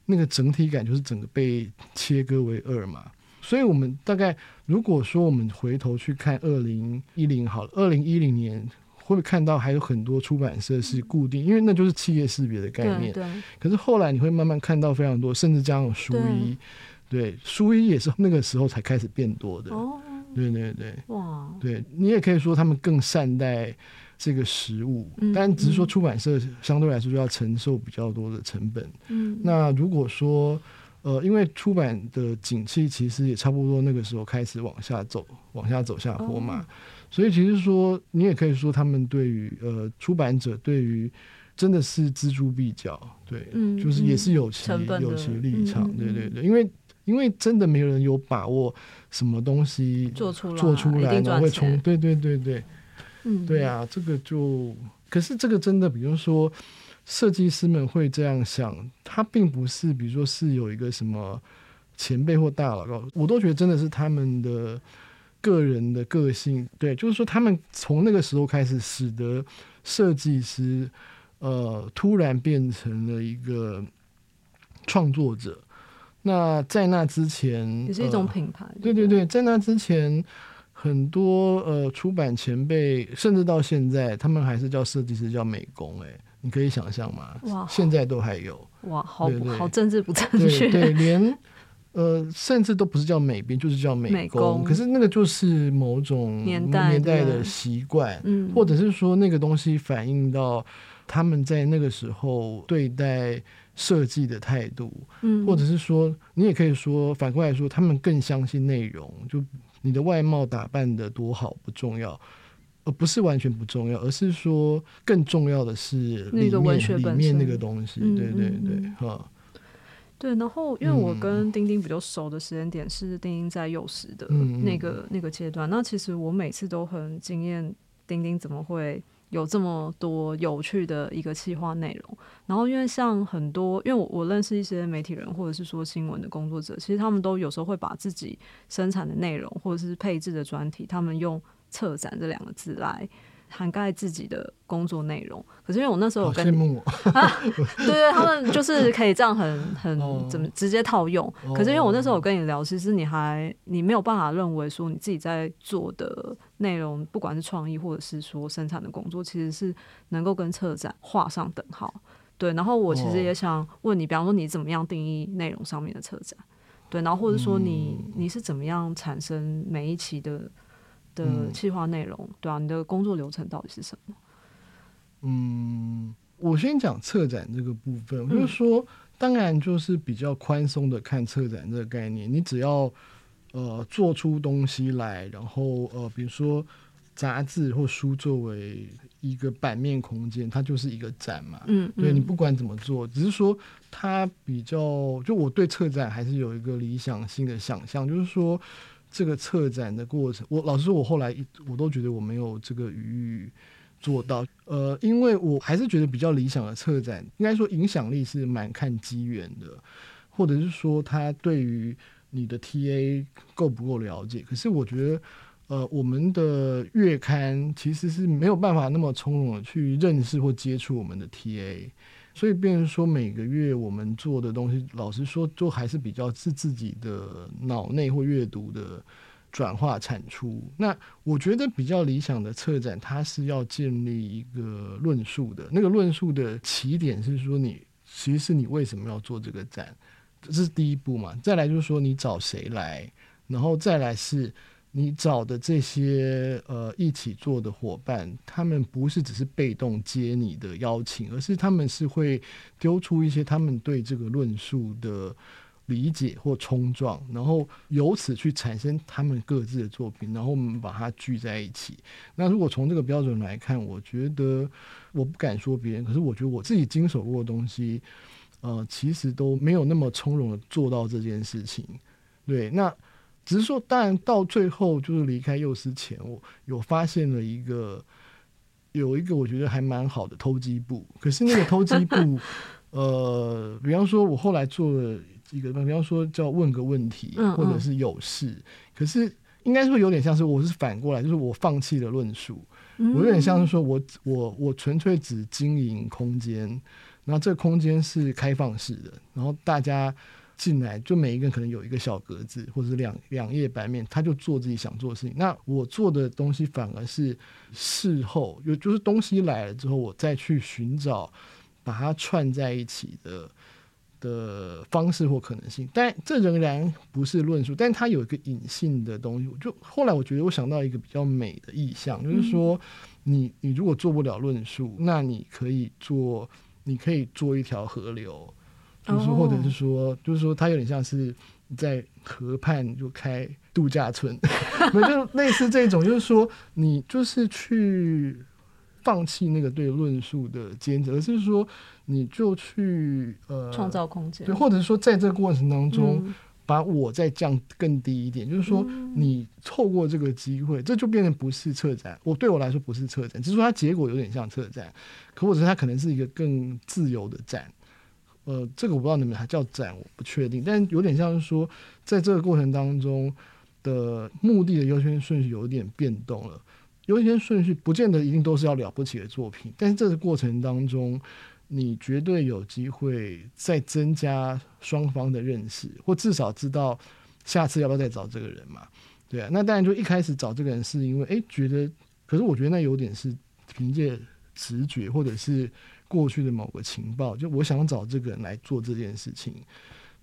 那个整体感就是整个被切割为二嘛。所以，我们大概如果说我们回头去看二零一零好了，二零一零年。会看到还有很多出版社是固定，因为那就是企业识别的概念。对。对，可是后来你会慢慢看到非常多，甚至加上书衣，对，书衣也是那个时候才开始变多的。哦。对对对。哇。对，你也可以说他们更善待这个食物，嗯、但只是说出版社相对来说就要承受比较多的成本。嗯。那如果说呃，因为出版的景气其实也差不多那个时候开始往下走，往下走下坡嘛。哦所以其实说，你也可以说，他们对于呃出版者对于真的是锱铢必较，对，嗯、就是也是有其有其立场，嗯、对对对，因为因为真的没有人有把握什么东西做出来，做出来然后会冲，对对对对，嗯，对啊，这个就可是这个真的，比如说设计师们会这样想，他并不是比如说是有一个什么前辈或大佬我都觉得真的是他们的个人的个性，对，就是说他们从那个时候开始，使得设计师呃突然变成了一个创作者。那在那之前也是一种品牌，呃、对对对，在那之前。很多呃出版前辈，甚至到现在，他们还是叫设计师叫美工，哎，你可以想象吗？哇，现在都还有哇，好好政治不正确，对，对，连呃甚至都不是叫美编，就是叫美工，美工。可是那个就是某种年代年代的习惯，嗯，或者是说那个东西反映到他们在那个时候对待设计的态度，嗯，或者是说你也可以说反过来说，他们更相信内容就。你的外貌打扮的多好不重要，而不是完全不重要，而是说更重要的是里面，那个文学里面那个东西。嗯、对对对，哈。对，然后因为我跟丁丁比较熟的时间点是丁丁在幼师的那个、嗯、那个阶段，那其实我每次都很惊艳，丁丁怎么会？有这么多有趣的一个企划内容，然后因为像很多，因为我我认识一些媒体人或者是说新闻的工作者，其实他们都有时候会把自己生产的内容或者是配置的专题，他们用策展这两个字来。涵盖自己的工作内容，可是因为我那时候有跟你 啊，对对，他们就是可以这样很很怎么直接套用。Oh. 可是因为我那时候有跟你聊，其实你还你没有办法认为说你自己在做的内容，不管是创意或者是说生产的工作，其实是能够跟策展画上等号。对，然后我其实也想问你，比方说你怎么样定义内容上面的策展？对，然后或者说你你是怎么样产生每一期的？的企划内容，嗯，对啊，你的工作流程到底是什么？嗯，我先讲策展这个部分，就是说，当然就是比较宽松的看策展这个概念，你只要呃做出东西来，然后呃比如说杂志或书作为一个版面空间，它就是一个展嘛。嗯，对，你不管怎么做，只是说它比较，就我对策展还是有一个理想性的想象，就是说。这个策展的过程，我老实说，我后来我都觉得我没有这个余裕做到。呃，因为我还是觉得比较理想的策展，应该说影响力是蛮看机缘的，或者是说他对于你的 TA 够不够了解。可是我觉得，呃，我们的月刊其实是没有办法那么从容的去认识或接触我们的 TA。所以，变成说每个月我们做的东西，老实说，都还是比较是自己的脑内或阅读的转化产出。那我觉得比较理想的策展，它是要建立一个论述的。那个论述的起点是说，你其实是你为什么要做这个展，这是第一步嘛。再来就是说，你找谁来，然后再来是。你找的这些呃一起做的伙伴，他们不是只是被动接你的邀请，而是他们是会丢出一些他们对这个论述的理解或冲撞，然后由此去产生他们各自的作品，然后我们把它聚在一起。那如果从这个标准来看，我觉得我不敢说别人，可是我觉得我自己经手过的东西，呃，其实都没有那么从容的做到这件事情。对，那。只是说，当然到最后就是离开幼师前，我有发现了一个，有一个我觉得还蛮好的偷鸡部。可是那个偷鸡部，呃，比方说，我后来做了一个，比方说叫问个问题，或者是有事。可是应该说有点像是我是反过来，就是我放弃了论述，我有点像是说我我我纯粹只经营空间，然后这个空间是开放式的，然后大家。进来就每一个人可能有一个小格子，或者是两两页白面，他就做自己想做的事情。那我做的东西反而是事后，有就是东西来了之后，我再去寻找把它串在一起的的方式或可能性。但这仍然不是论述，但它有一个隐性的东西。就后来我觉得我想到一个比较美的意象，就是说你你如果做不了论述，那你可以做，你可以做一条河流。就是，或者是说，就是说，它有点像是在河畔就开度假村，那就类似这种，就是说，你就是去放弃那个对论述的坚持，而是说，你就去呃创造空间，对，或者是说，在这个过程当中，把我再降更低一点，就是说你错过这个机会，这就变成不是策展。我对我来说不是策展，只是说它结果有点像策展，可或者它可能是一个更自由的展。呃，这个我不知道你们还叫展，我不确定，但有点像是说，在这个过程当中的目的的优先顺序有点变动了。优先顺序不见得一定都是要了不起的作品，但是这个过程当中，你绝对有机会再增加双方的认识，或至少知道下次要不要再找这个人嘛？对啊，那当然就一开始找这个人是因为哎觉得，可是我觉得那有点是凭借直觉或者是。过去的某个情报，就我想找这个人来做这件事情。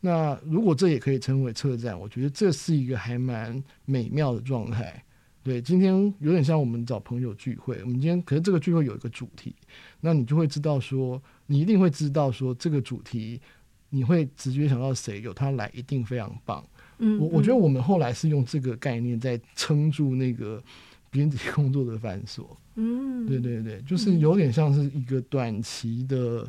那如果这也可以称为车站，我觉得这是一个还蛮美妙的状态。对，今天有点像我们找朋友聚会，我们今天可是这个聚会有一个主题，那你就会知道说，你一定会知道说这个主题，你会直觉想到谁，有他来一定非常棒。嗯，嗯，我我觉得我们后来是用这个概念在撑住那个。编辑工作的繁琐，嗯，对对对，就是有点像是一个短期的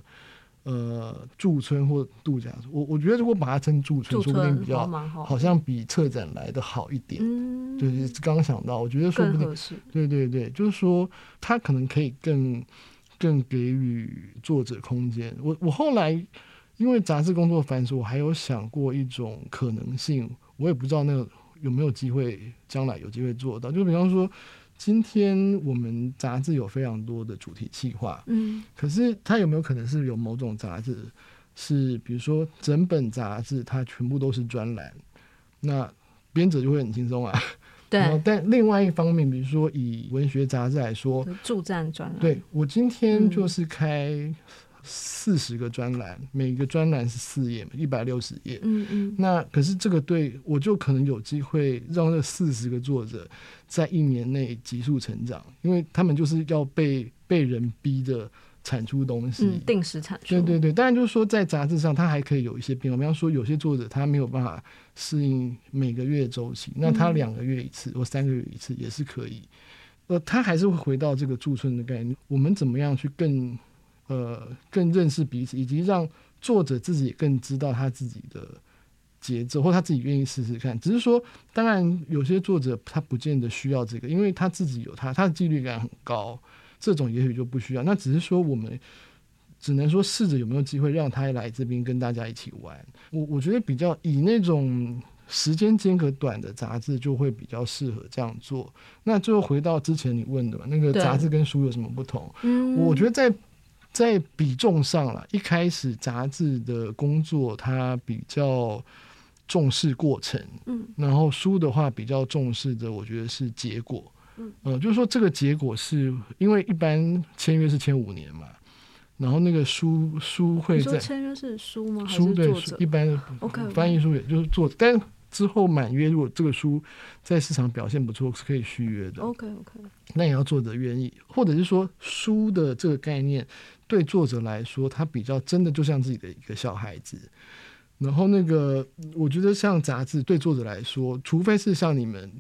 呃驻村或度假。我我觉得如果把它称驻村，说不定比较好像比策展来的好一点。嗯，就是刚想到，我觉得说不定，对对对，就是说他可能可以更更给予作者空间。我我后来因为杂志工作繁琐，我还有想过一种可能性，我也不知道那个。有没有机会将来有机会做到？就比方说，今天我们杂志有非常多的主题企划，嗯，可是它有没有可能是有某种杂志是，比如说整本杂志它全部都是专栏，那编者就会很轻松啊。对。然后，但另外一方面，比如说以文学杂志来说，助战专栏，对，我今天就是开。嗯四十个专栏，每个专栏是四页嘛，一百六十页。嗯嗯。那可是这个对我就可能有机会让这四十个作者在一年内急速成长，因为他们就是要被被人逼着产出东西，嗯、定时产出。对对对。当然就是说，在杂志上，它还可以有一些变化。比方说，有些作者他没有办法适应每个月周期，那他两个月一次或三个月一次也是可以。呃，他还是会回到这个驻村的概念。我们怎么样去更？呃，更认识彼此，以及让作者自己也更知道他自己的节奏，或他自己愿意试试看。只是说，当然有些作者他不见得需要这个，因为他自己有他，他的纪律感很高，这种也许就不需要。那只是说，我们只能说试着有没有机会让他来这边跟大家一起玩。我我觉得比较以那种时间间隔短的杂志就会比较适合这样做。那最后回到之前你问的嘛，那个杂志跟书有什么不同？嗯，我觉得在。在比重上了，一开始杂志的工作它比较重视过程，嗯，然后书的话比较重视的，我觉得是结果，嗯，呃，就是说这个结果是因为一般签约是签五年嘛，然后那个书书会在签约是书吗？书对，一般翻译书也就是作者，但之后满约，如果这个书在市场表现不错，是可以续约的。OK OK，那也要作者愿意，或者是说书的这个概念。对作者来说，他比较真的就像自己的一个小孩子。然后那个，我觉得像杂志对作者来说，除非是像你们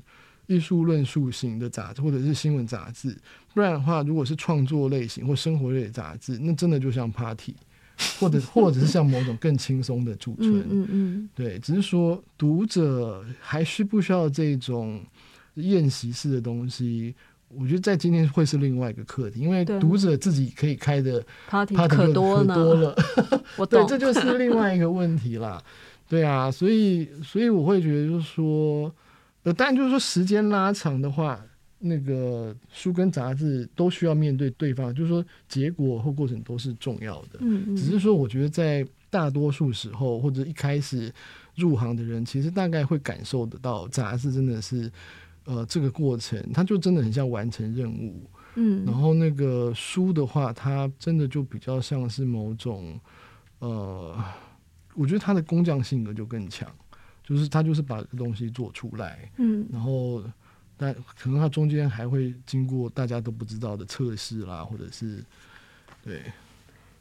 艺术论述型的杂志，或者是新闻杂志，不然的话，如果是创作类型或生活类的杂志，那真的就像 party，或者或者是像某种更轻松的驻村。嗯嗯。对，只是说读者还需不需要这种宴席式的东西？我觉得在今天会是另外一个课题，因为读者自己可以开的 party 可多了，我 懂，对，这就是另外一个问题啦。对啊，所以所以我会觉得就是说，呃，当然就是说时间拉长的话，那个书跟杂志都需要面对对方，就是说结果或过程都是重要的。嗯嗯。只是说，我觉得在大多数时候或者一开始入行的人，其实大概会感受得到，杂志真的是。呃，这个过程，它就真的很像完成任务。嗯，然后那个书的话，它真的就比较像是某种，呃，我觉得他的工匠性格就更强，就是他就是把东西做出来。嗯，然后但可能他中间还会经过大家都不知道的测试啦，或者是对。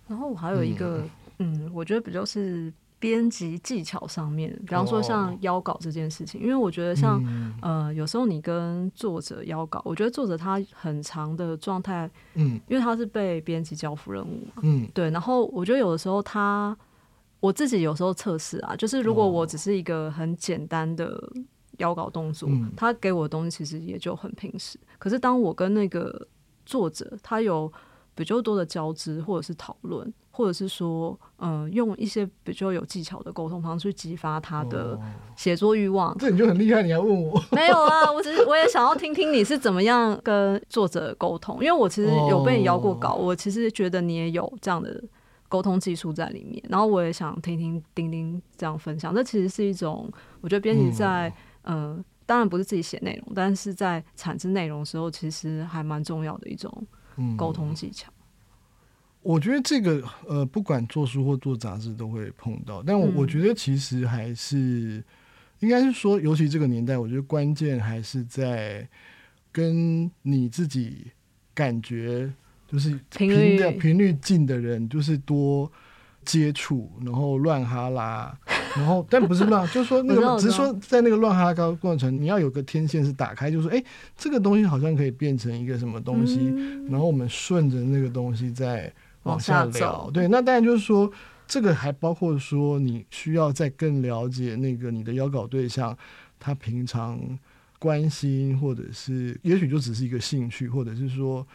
然后我还有一个，嗯，嗯，我觉得比较是。编辑技巧上面，比方说像邀稿这件事情，因为我觉得像呃，有时候你跟作者邀稿，我觉得作者他很长的状态，嗯，因为他是被编辑交付任务嘛，嗯，对，然后我觉得有的时候他我自己有时候测试啊，就是如果我只是一个很简单的邀稿动作，哦、他给我的东西其实也就很平实。可是当我跟那个作者他有比较多的交织，或者是讨论，或者是说，嗯、呃，用一些比较有技巧的沟通方式去激发他的写作欲望，哦、这你就很厉害。你还问我？没有啊，我只是我也想要听听你是怎么样跟作者沟通，因为我其实有被你邀过稿，哦、我其实觉得你也有这样的。沟通技术在里面，然后我也想听听丁丁这样分享。这其实是一种，我觉得编辑在嗯、呃，当然不是自己写内容，但是在产制内容的时候，其实还蛮重要的一种沟通技巧。嗯、我觉得这个呃，不管做书或做杂志都会碰到，但我我觉得其实还是、嗯、应该是说，尤其这个年代，我觉得关键还是在跟你自己感觉。就是频率。频率近的人，就是多接触，然后乱哈拉，然后但不是乱，就是说那个，只是说在那个乱哈拉高过程，你要有个天线是打开，就是说，哎、欸，这个东西好像可以变成一个什么东西，嗯、然后我们顺着那个东西再往下走。对，那当然就是说，这个还包括说，你需要再更了解那个你的邀稿对象，他平常关心，或者是也许就只是一个兴趣，或者是说。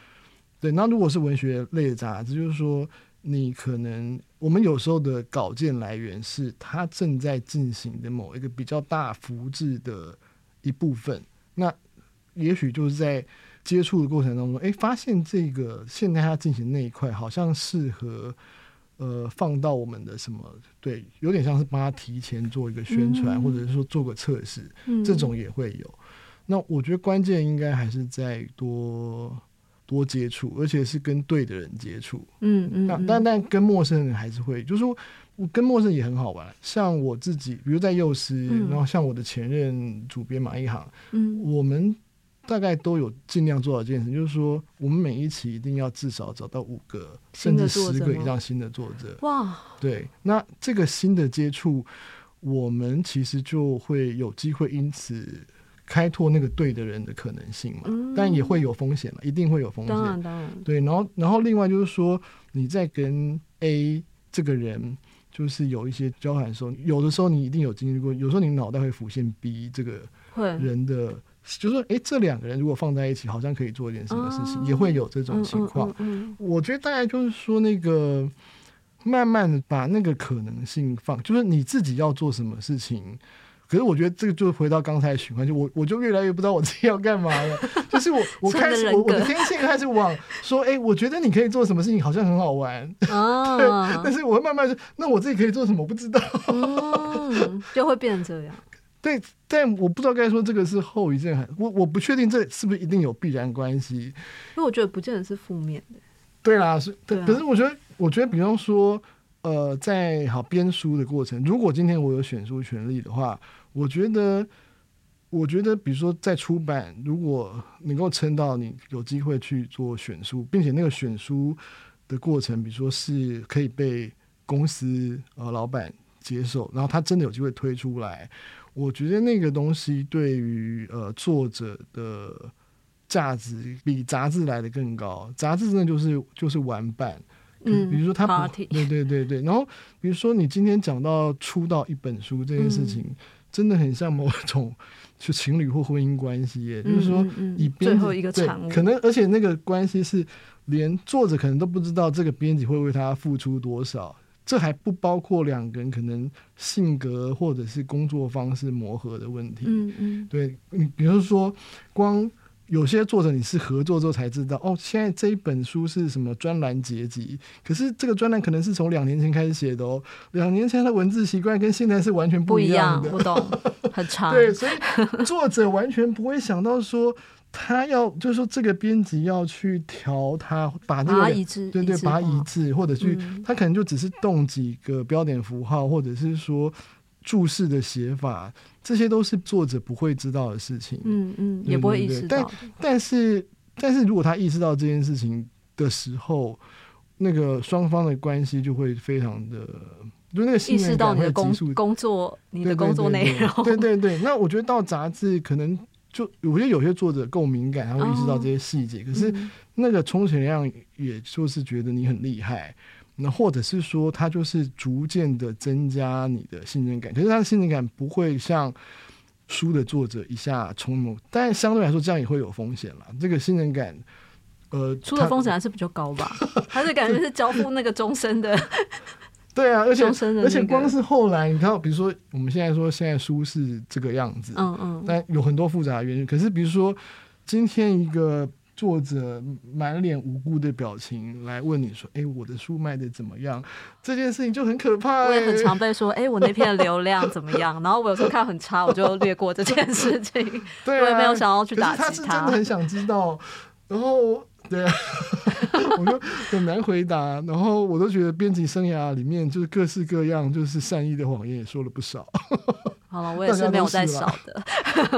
对，那如果是文学类的杂志，就是说，你可能我们有时候的稿件来源是他正在进行的某一个比较大幅制的一部分，那也许就是在接触的过程当中，哎，发现这个现在他进行那一块好像适合，呃，放到我们的什么？对，有点像是帮他提前做一个宣传，嗯、或者是说做个测试，嗯、这种也会有。那我觉得关键应该还是在多。多接触，而且是跟对的人接触。嗯嗯，那但但跟陌生人还是会，就是说，我跟陌生人也很好玩。像我自己，比如在幼师，嗯、然后像我的前任主编马一航，嗯，我们大概都有尽量做到一件事，就是说，我们每一期一定要至少找到五个甚至十个以上新的作者。哇，对，那这个新的接触，我们其实就会有机会因此。开拓那个对的人的可能性嘛，嗯、但也会有风险嘛，一定会有风险。当然，当然。对，然后，然后另外就是说，你在跟 A 这个人就是有一些交谈的时候，有的时候你一定有经历过，有时候你脑袋会浮现 B 这个人的，会就是说，哎，这两个人如果放在一起，好像可以做一点什么事情，啊、也会有这种情况。嗯嗯嗯、我觉得大概就是说，那个慢慢的把那个可能性放，就是你自己要做什么事情。可是我觉得这个就回到刚才的循环，就我我就越来越不知道我自己要干嘛了。就是我 我开始我我的天性开始往说，哎、欸，我觉得你可以做什么事情，好像很好玩。哦、对，但是我会慢慢说，那我自己可以做什么？我不知道。嗯，就会变成这样。对，但我不知道该说这个是后遗症还我我不确定这是不是一定有必然关系。因为我觉得不见得是负面的。对啦，是，对啊、可是我觉得我觉得比方说。呃，在好编书的过程，如果今天我有选书权利的话，我觉得，我觉得，比如说在出版，如果能够撑到你有机会去做选书，并且那个选书的过程，比如说是可以被公司呃老板接受，然后他真的有机会推出来，我觉得那个东西对于呃作者的价值比杂志来的更高。杂志真的就是就是玩伴。嗯，比如说他对对对对，然后比如说你今天讲到出道一本书这件事情，嗯、真的很像某种就情侣或婚姻关系耶，嗯、就是说以编最后一个产物，可能而且那个关系是连作者可能都不知道这个编辑会为他付出多少，这还不包括两个人可能性格或者是工作方式磨合的问题。嗯嗯，对你比如说光。有些作者你是合作之后才知道哦，现在这一本书是什么专栏结集，可是这个专栏可能是从两年前开始写的哦，两年前的文字习惯跟现在是完全不一样的，不一样，不懂，很长。对，所以作者完全不会想到说他要，就是说这个编辑要去调他，把那个对对，把它移植，或者去，嗯、他可能就只是动几个标点符号，或者是说。注释的写法，这些都是作者不会知道的事情。嗯嗯，也不会意识到。但但是但是如果他意识到这件事情的时候，那个双方的关系就会非常的，就那个信任感会急速。工作，你的工作内容。对对对，那我觉得到杂志可能就，我觉得有些作者够敏感，他会意识到这些细节。哦、可是那个充其量也就是觉得你很厉害。那或者是说，他就是逐渐的增加你的信任感，可是他的信任感不会像书的作者一下冲动，但相对来说，这样也会有风险啦。这个信任感，呃，出的风险还是比较高吧？还是感觉是交付那个终身的？对啊，而且、那个、而且光是后来，你看，比如说我们现在说现在书是这个样子，嗯嗯，但有很多复杂的原因。可是比如说今天一个。作者满脸无辜的表情来问你说：“哎、欸，我的书卖的怎么样？”这件事情就很可怕、欸。我也很常被说：“哎、欸，我那篇流量怎么样？”然后我有时候看很差，我就略过这件事情。对、啊，我也没有想要去打击他。他是真的很想知道。然后，对啊，我就很难回答。然后，我都觉得编辑生涯里面就是各式各样，就是善意的谎言也说了不少。好了，我也是没有在少的。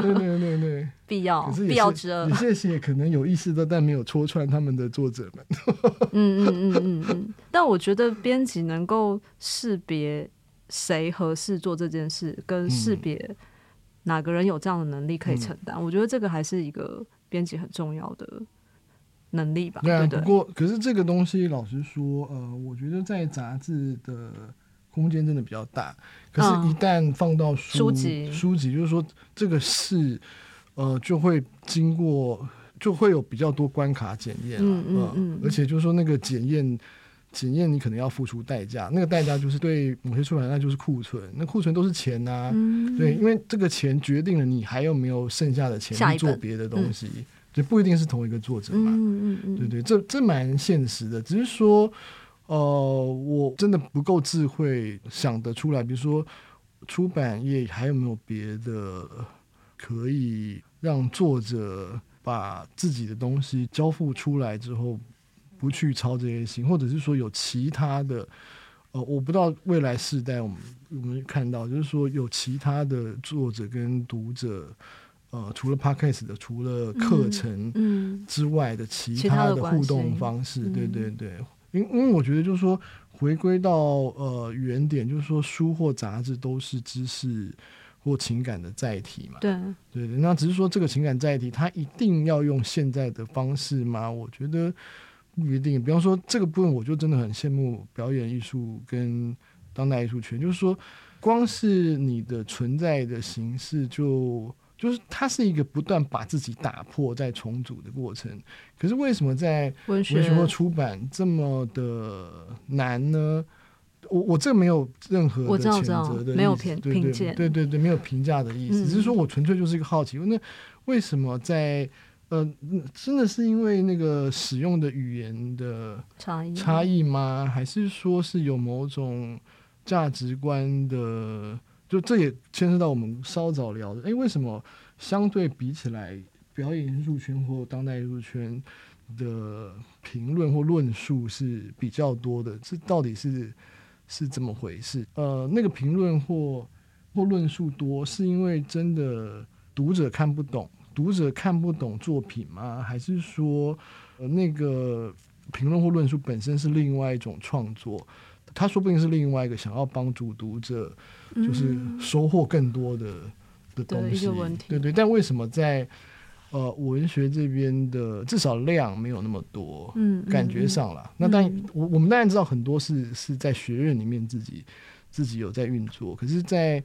对对对对，必要必要之恶。你谢谢可能有意识的，但没有戳穿他们的作者们。嗯嗯嗯嗯嗯。但我觉得编辑能够识别谁合适做这件事，跟识别哪个人有这样的能力可以承担，嗯、我觉得这个还是一个编辑很重要的能力吧。对啊，对对。不过可是这个东西，老实说，呃，我觉得在杂志的。空间真的比较大，可是，一旦放到书、籍，书籍就是说这个事，呃，就会经过，就会有比较多关卡检验、嗯嗯嗯，而且就是说那个检验，检验你可能要付出代价，那个代价就是对某些出版，那就是库存，那库存都是钱呐、啊嗯，对，因为这个钱决定了你还有没有剩下的钱去做别的东西，就不一定是同一个作者嘛，嗯嗯嗯对，对对，这这蛮现实的，只是说。呃，我真的不够智慧想得出来，比如说出版业还有没有别的可以让作者把自己的东西交付出来之后不去操这些心，或者是说有其他的，呃，我不知道未来世代我们我们看到，就是说有其他的作者跟读者，呃，除了 Podcast 的，除了课程之外的其他的互动方式，对对对。因因为我觉得就是说，回归到呃原点，就是说书或杂志都是知识或情感的载体嘛。对对对，那只是说这个情感载体，它一定要用现在的方式吗？我觉得不一定。比方说这个部分，我就真的很羡慕表演艺术跟当代艺术圈，就是说，光是你的存在的形式就。就是它是一个不断把自己打破再重组的过程，可是为什么在文学或出版这么的难呢？我我这没有任何的谴责的意思，没有评对对对对对，没有评价的意思，只是说我纯粹就是一个好奇。那为什么在呃，真的是因为那个使用的语言的差异差异吗？还是说是有某种价值观的？就这也牵涉到我们稍早聊的，哎，为什么相对比起来，表演艺术圈或当代艺术圈的评论或论述是比较多的？这到底是是怎么回事？呃，那个评论或或论述多，是因为真的读者看不懂，读者看不懂作品吗？还是说，呃，那个评论或论述本身是另外一种创作？他说不定是另外一个想要帮助读者，就是收获更多的、嗯、的东西。对对，但为什么在呃文学这边的至少量没有那么多？嗯，感觉上了、嗯。那但我我们当然知道很多是是在学院里面自己自己有在运作，可是在。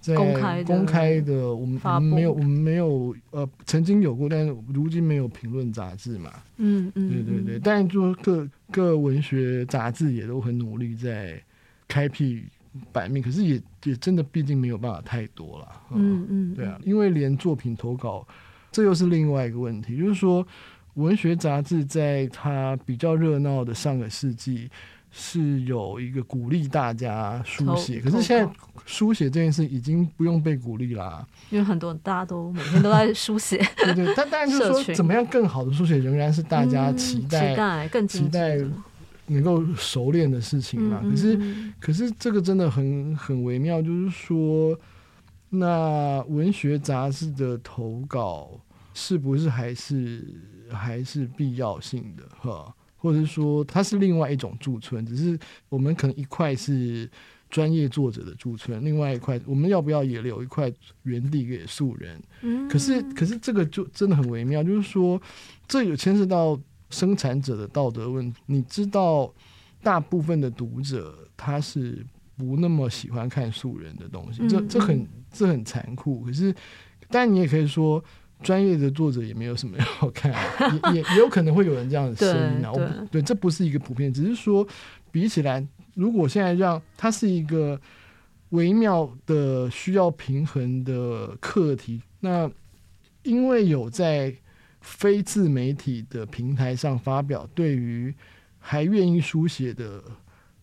在公开的，公开的我们我们没有，我们没有呃，曾经有过，但是如今没有评论杂志嘛。嗯嗯，对对对。但是说各各文学杂志也都很努力在开辟版面，可是也也真的毕竟没有办法太多了。嗯嗯，对啊，因为连作品投稿，这又是另外一个问题，就是说文学杂志在它比较热闹的上个世纪。是有一个鼓励大家书写，可是现在书写这件事已经不用被鼓励啦、啊，因为很多大家都每天都在书写。对对，但当然就是说，怎么样更好的书写，仍然是大家期待、嗯、期待更期待能够熟练的事情嘛。可是，可是这个真的很很微妙，就是说，那文学杂志的投稿是不是还是还是必要性的？哈。或者是说，它是另外一种驻村，只是我们可能一块是专业作者的驻村，另外一块我们要不要也留一块原地给素人？嗯，可是可是这个就真的很微妙，就是说，这有牵涉到生产者的道德问题。你知道，大部分的读者他是不那么喜欢看素人的东西，嗯、这这很这很残酷。可是，但你也可以说，专业的作者也没有什么要看，也也也有可能会有人这样的声音啊。对，对，对，这不是一个普遍，只是说比起来，如果现在让它是一个微妙的需要平衡的课题，那因为有在非自媒体的平台上发表，对于还愿意书写的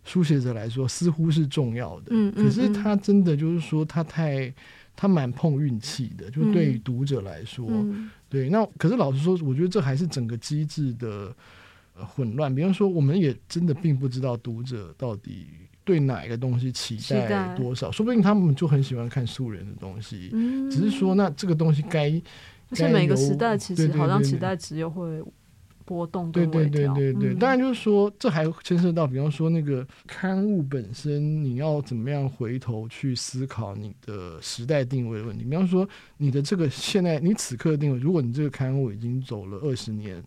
书写者来说，似乎是重要的。可是他真的就是说，他太他蛮碰运气的，就对于读者来说，嗯、对。那可是老实说，我觉得这还是整个机制的混乱。比方说，我们也真的并不知道读者到底对哪一个东西期待多少，说不定他们就很喜欢看素人的东西。嗯、只是说，那这个东西该，而且每个时代其实好像期待值又会。波动对对对对对，嗯、当然就是说，这还牵涉到，比方说那个刊物本身，你要怎么样回头去思考你的时代定位的问题。比方说，你的这个现在你此刻的定位，如果你这个刊物已经走了二十年，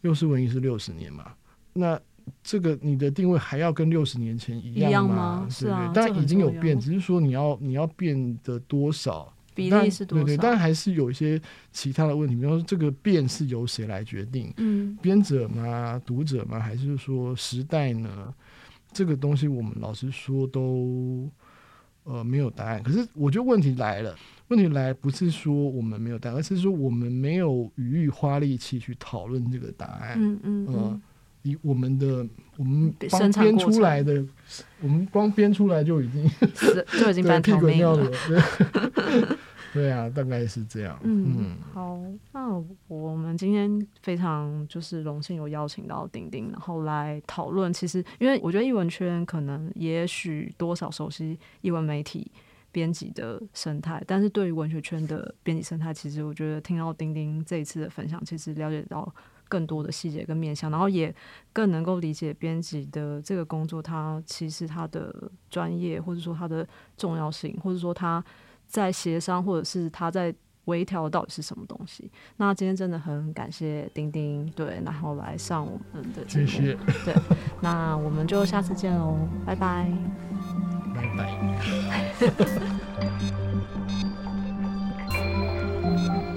又是文艺是六十年嘛，那这个你的定位还要跟六十年前一样吗？样吗对对是啊，当然已经有变，只是说你要你要变得多少。比例是多少？对对，但还是有一些其他的问题，比方说这个变是由谁来决定？嗯，编者吗？读者吗？还是说时代呢？这个东西我们老实说都呃没有答案。可是我觉得问题来了，问题来不是说我们没有答案，而是说我们没有余裕花力气去讨论这个答案。嗯嗯，嗯呃，以我们的我们光编出来的，我们光编出来就已经就已经半条命了。对啊，大概是这样。嗯，嗯好，那我们今天非常就是荣幸有邀请到丁丁，然后来讨论。其实，因为我觉得译文圈可能也许多少熟悉译文媒体编辑的生态，但是对于文学圈的编辑生态，其实我觉得听到丁丁这一次的分享，其实了解到更多的细节跟面向，然后也更能够理解编辑的这个工作，它其实它的专业，或者说它的重要性，或者说它。在协商，或者是他在微调到底是什么东西？那今天真的很感谢丁丁，对，然后来上我们的节目，谢谢，对，那我们就下次见喽，拜拜，拜拜。